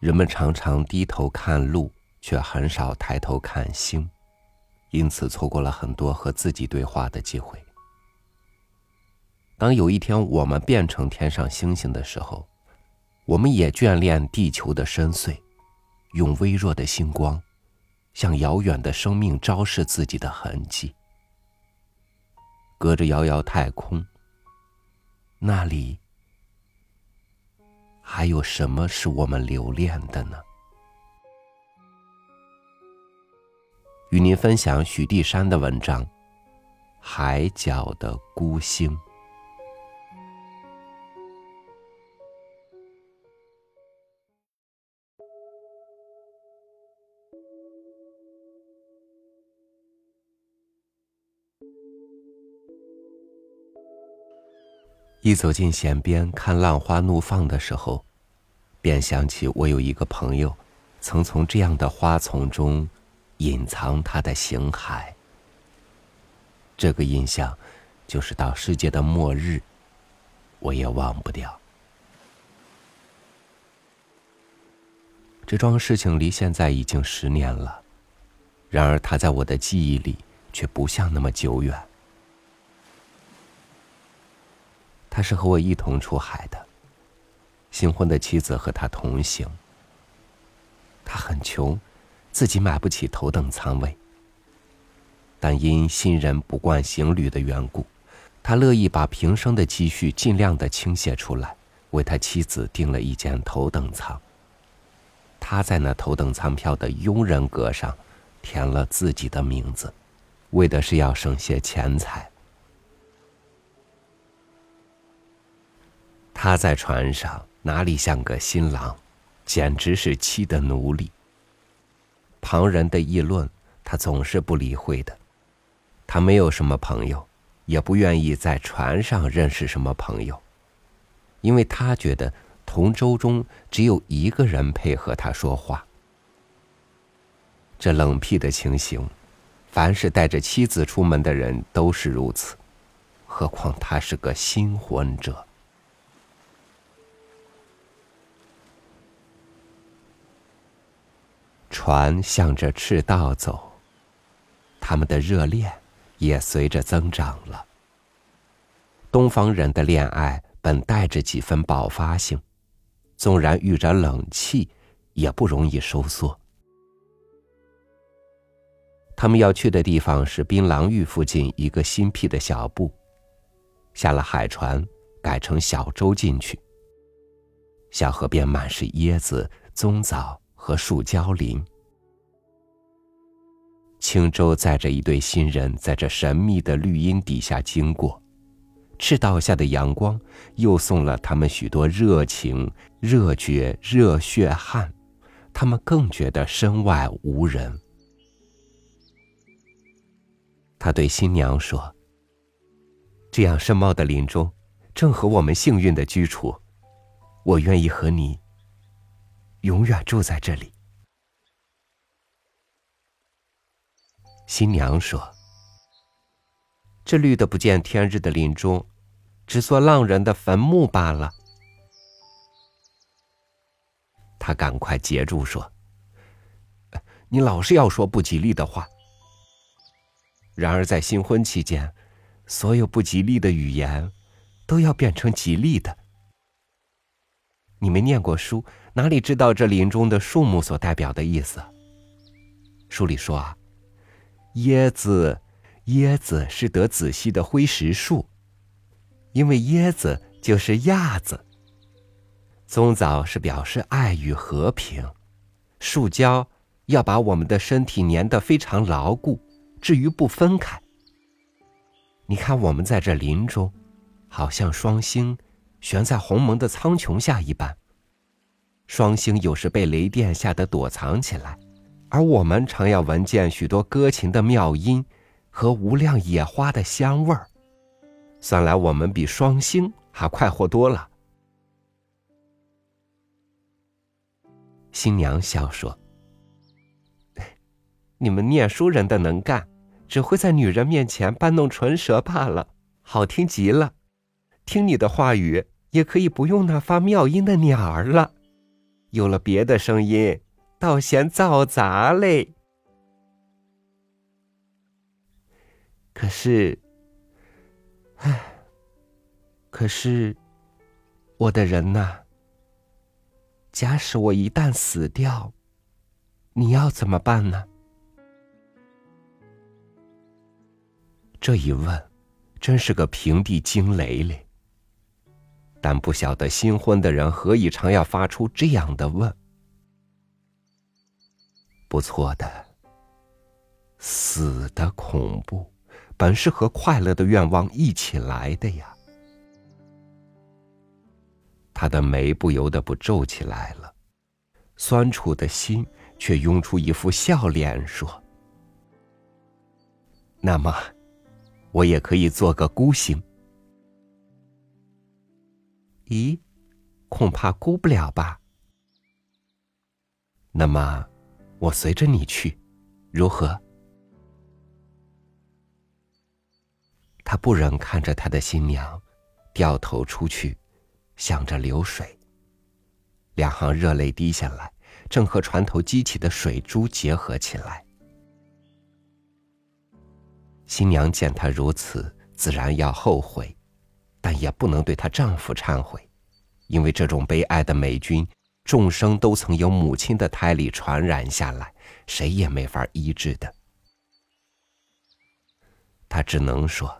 人们常常低头看路，却很少抬头看星，因此错过了很多和自己对话的机会。当有一天我们变成天上星星的时候，我们也眷恋地球的深邃，用微弱的星光，向遥远的生命昭示自己的痕迹。隔着遥遥太空，那里还有什么是我们留恋的呢？与您分享许地山的文章《海角的孤星》。一走进险边看浪花怒放的时候，便想起我有一个朋友，曾从这样的花丛中隐藏他的形骸。这个印象，就是到世界的末日，我也忘不掉。这桩事情离现在已经十年了，然而它在我的记忆里却不像那么久远。他是和我一同出海的。新婚的妻子和他同行。他很穷，自己买不起头等舱位。但因新人不惯行旅的缘故，他乐意把平生的积蓄尽量的倾泻出来，为他妻子订了一间头等舱。他在那头等舱票的佣人格上填了自己的名字，为的是要省些钱财。他在船上哪里像个新郎，简直是妻的奴隶。旁人的议论，他总是不理会的。他没有什么朋友，也不愿意在船上认识什么朋友，因为他觉得同舟中只有一个人配合他说话。这冷僻的情形，凡是带着妻子出门的人都是如此，何况他是个新婚者。船向着赤道走，他们的热恋也随着增长了。东方人的恋爱本带着几分爆发性，纵然遇着冷气，也不容易收缩。他们要去的地方是槟榔峪附近一个新辟的小埠，下了海船，改成小舟进去。小河边满是椰子、棕枣。和树交林，轻舟载着一对新人，在这神秘的绿荫底下经过，赤道下的阳光又送了他们许多热情、热血、热血汗，他们更觉得身外无人。他对新娘说：“这样深茂的林中，正合我们幸运的居处，我愿意和你。”永远住在这里。新娘说：“这绿的不见天日的林中，只做浪人的坟墓罢了。”他赶快截住说：“你老是要说不吉利的话。然而在新婚期间，所有不吉利的语言，都要变成吉利的。你没念过书。”哪里知道这林中的树木所代表的意思？书里说啊，椰子，椰子是得子息的灰石树，因为椰子就是亚子。棕枣是表示爱与和平，树胶要把我们的身体粘得非常牢固，至于不分开。你看我们在这林中，好像双星悬在鸿蒙的苍穹下一般。双星有时被雷电吓得躲藏起来，而我们常要闻见许多歌琴的妙音和无量野花的香味儿。算来我们比双星还快活多了。新娘笑说：“你们念书人的能干，只会在女人面前搬弄唇舌罢了，好听极了。听你的话语，也可以不用那发妙音的鸟儿了。”有了别的声音，倒嫌嘈杂嘞。可是，唉，可是，我的人呐，假使我一旦死掉，你要怎么办呢？这一问，真是个平地惊雷嘞。但不晓得新婚的人何以常要发出这样的问？不错的，死的恐怖，本是和快乐的愿望一起来的呀。他的眉不由得不皱起来了，酸楚的心却涌出一副笑脸，说：“那么，我也可以做个孤星。”咦，恐怕估不了吧？那么，我随着你去，如何？他不忍看着他的新娘，掉头出去，向着流水。两行热泪滴下来，正和船头激起的水珠结合起来。新娘见他如此，自然要后悔。但也不能对她丈夫忏悔，因为这种悲哀的美君，众生都曾由母亲的胎里传染下来，谁也没法医治的。他只能说：“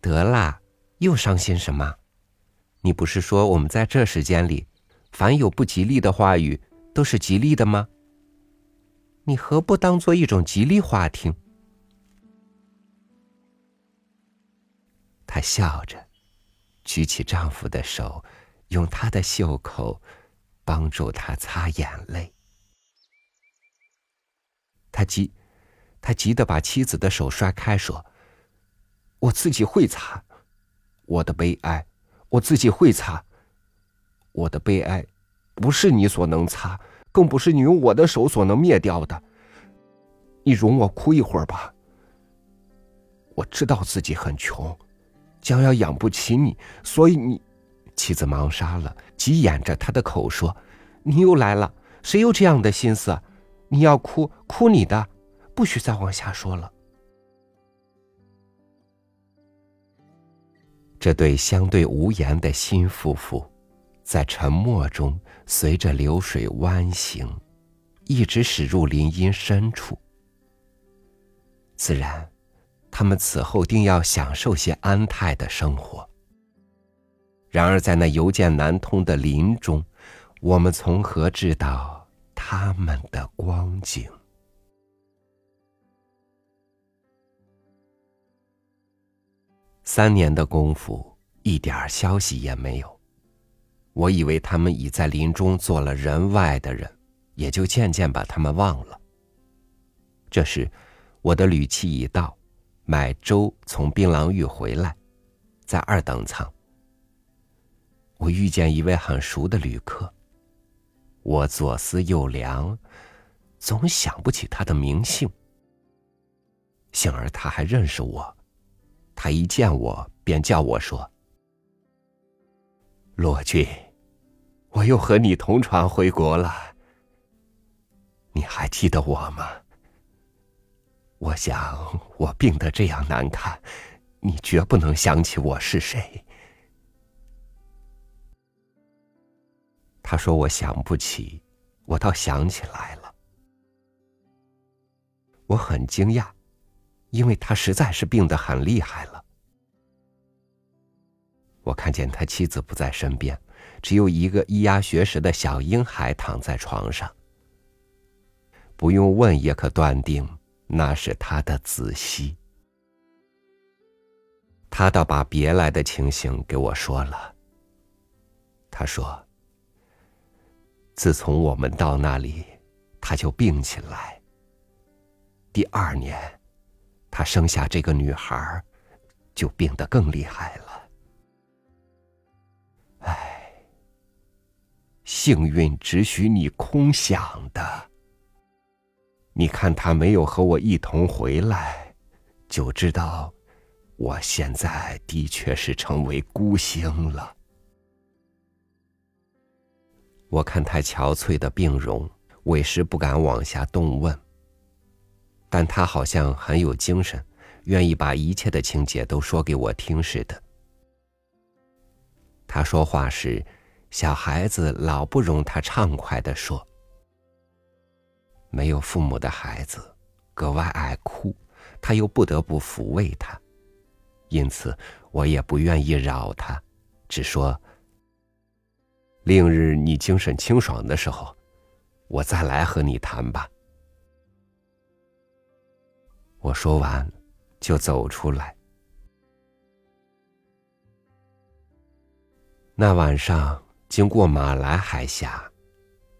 得啦，又伤心什么？你不是说我们在这时间里，凡有不吉利的话语，都是吉利的吗？你何不当做一种吉利话听？”笑着，举起丈夫的手，用他的袖口帮助他擦眼泪。他急，他急得把妻子的手甩开，说：“我自己会擦，我的悲哀，我自己会擦。我的悲哀，不是你所能擦，更不是你用我的手所能灭掉的。你容我哭一会儿吧。我知道自己很穷。”将要养不起你，所以你，妻子忙杀了，急掩着他的口说：“你又来了，谁有这样的心思？你要哭，哭你的，不许再往下说了。”这对相对无言的新夫妇，在沉默中随着流水弯行，一直驶入林荫深处。自然。他们此后定要享受些安泰的生活。然而，在那邮件难通的林中，我们从何知道他们的光景？三年的功夫，一点消息也没有。我以为他们已在林中做了人外的人，也就渐渐把他们忘了。这时，我的旅期已到。买粥从槟榔屿回来，在二等舱。我遇见一位很熟的旅客，我左思右量，总想不起他的名姓。幸而他还认识我，他一见我便叫我说：“罗俊，我又和你同船回国了。你还记得我吗？”我想，我病得这样难看，你绝不能想起我是谁。他说：“我想不起，我倒想起来了。”我很惊讶，因为他实在是病得很厉害了。我看见他妻子不在身边，只有一个咿呀学舌的小婴孩躺在床上。不用问也可断定。那是他的子息，他倒把别来的情形给我说了。他说：“自从我们到那里，他就病起来。第二年，他生下这个女孩，就病得更厉害了。唉，幸运只许你空想的。”你看他没有和我一同回来，就知道我现在的确是成为孤星了。我看他憔悴的病容，委实不敢往下动问。但他好像很有精神，愿意把一切的情节都说给我听似的。他说话时，小孩子老不容他畅快的说。没有父母的孩子，格外爱哭，他又不得不抚慰他，因此我也不愿意扰他，只说。另日你精神清爽的时候，我再来和你谈吧。我说完，就走出来。那晚上经过马来海峡，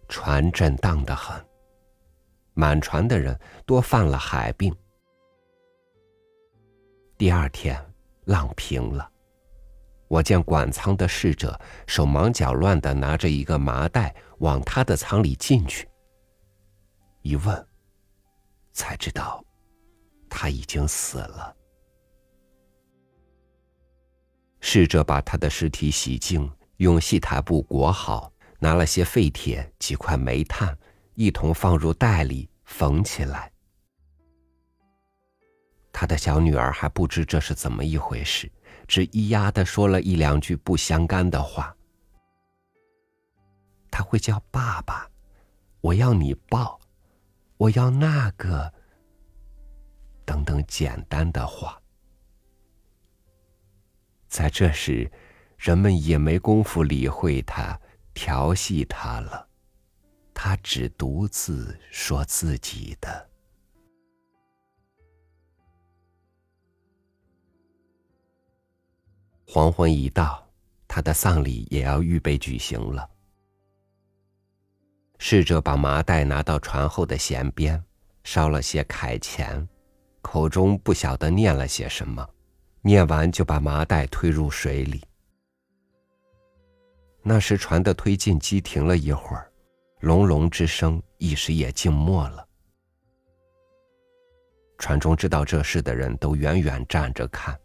船震荡的很，满船的人多犯了海病。第二天，浪平了。我见管仓的侍者手忙脚乱的拿着一个麻袋往他的仓里进去，一问，才知道他已经死了。侍者把他的尸体洗净，用细台布裹好，拿了些废铁、几块煤炭，一同放入袋里缝起来。他的小女儿还不知这是怎么一回事。只咿呀的说了一两句不相干的话。他会叫爸爸，我要你抱，我要那个，等等简单的话。在这时，人们也没工夫理会他、调戏他了，他只独自说自己的。黄昏一到，他的丧礼也要预备举行了。侍者把麻袋拿到船后的舷边，烧了些铠钱，口中不晓得念了些什么，念完就把麻袋推入水里。那时船的推进机停了一会儿，隆隆之声一时也静默了。船中知道这事的人都远远站着看。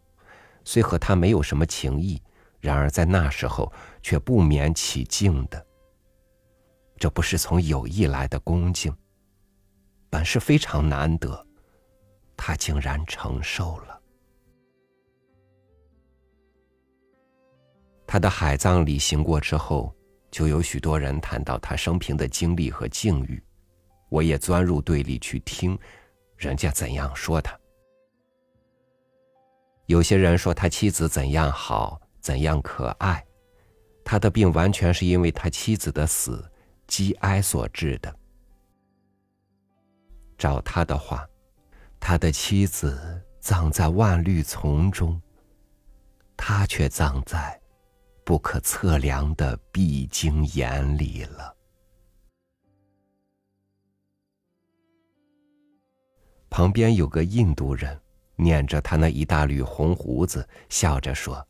虽和他没有什么情谊，然而在那时候却不免起敬的。这不是从有意来的恭敬，本是非常难得，他竟然承受了。他的海葬礼行过之后，就有许多人谈到他生平的经历和境遇，我也钻入队里去听，人家怎样说他。有些人说他妻子怎样好，怎样可爱，他的病完全是因为他妻子的死，积哀所致的。照他的话，他的妻子葬在万绿丛中，他却葬在不可测量的必经眼里了。旁边有个印度人。念着他那一大缕红胡子，笑着说：“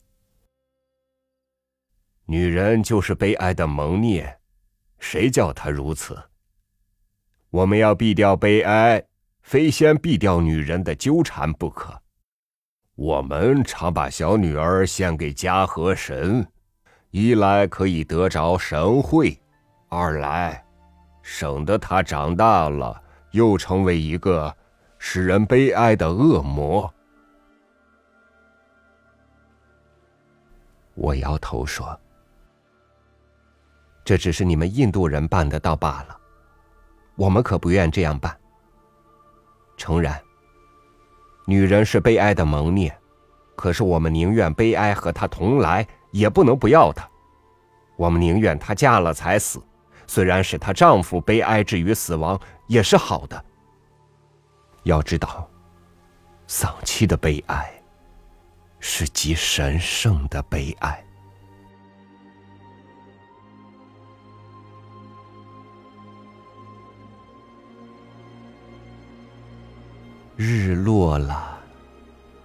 女人就是悲哀的蒙孽，谁叫她如此？我们要避掉悲哀，非先避掉女人的纠缠不可。我们常把小女儿献给家和神，一来可以得着神会，二来省得他长大了又成为一个。”使人悲哀的恶魔。我摇头说：“这只是你们印度人办得到罢了，我们可不愿这样办。诚然，女人是悲哀的蒙面，可是我们宁愿悲哀和她同来，也不能不要她。我们宁愿她嫁了才死，虽然使她丈夫悲哀至于死亡，也是好的。”要知道，丧妻的悲哀是极神圣的悲哀。日落了，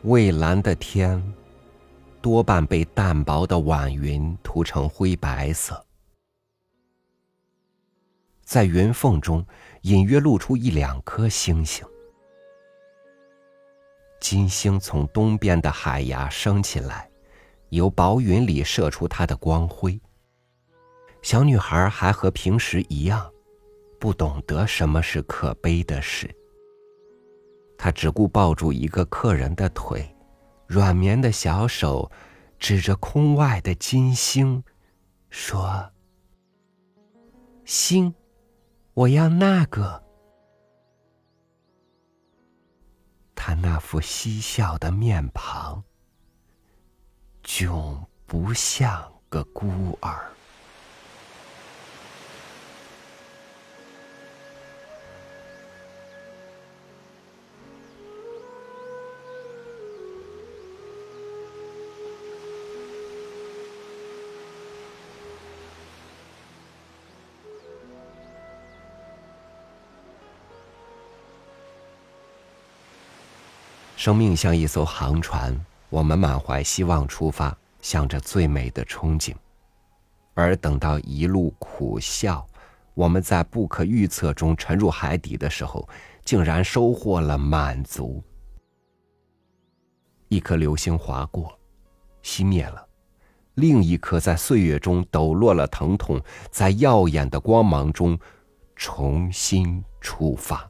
蔚蓝的天多半被淡薄的晚云涂成灰白色，在云缝中隐约露出一两颗星星。金星从东边的海崖升起来，由薄云里射出它的光辉。小女孩还和平时一样，不懂得什么是可悲的事。她只顾抱住一个客人的腿，软绵的小手指着空外的金星，说：“星，我要那个。”他那副嬉笑的面庞，迥不像个孤儿。生命像一艘航船，我们满怀希望出发，向着最美的憧憬。而等到一路苦笑，我们在不可预测中沉入海底的时候，竟然收获了满足。一颗流星划过，熄灭了；另一颗在岁月中抖落了疼痛，在耀眼的光芒中重新出发。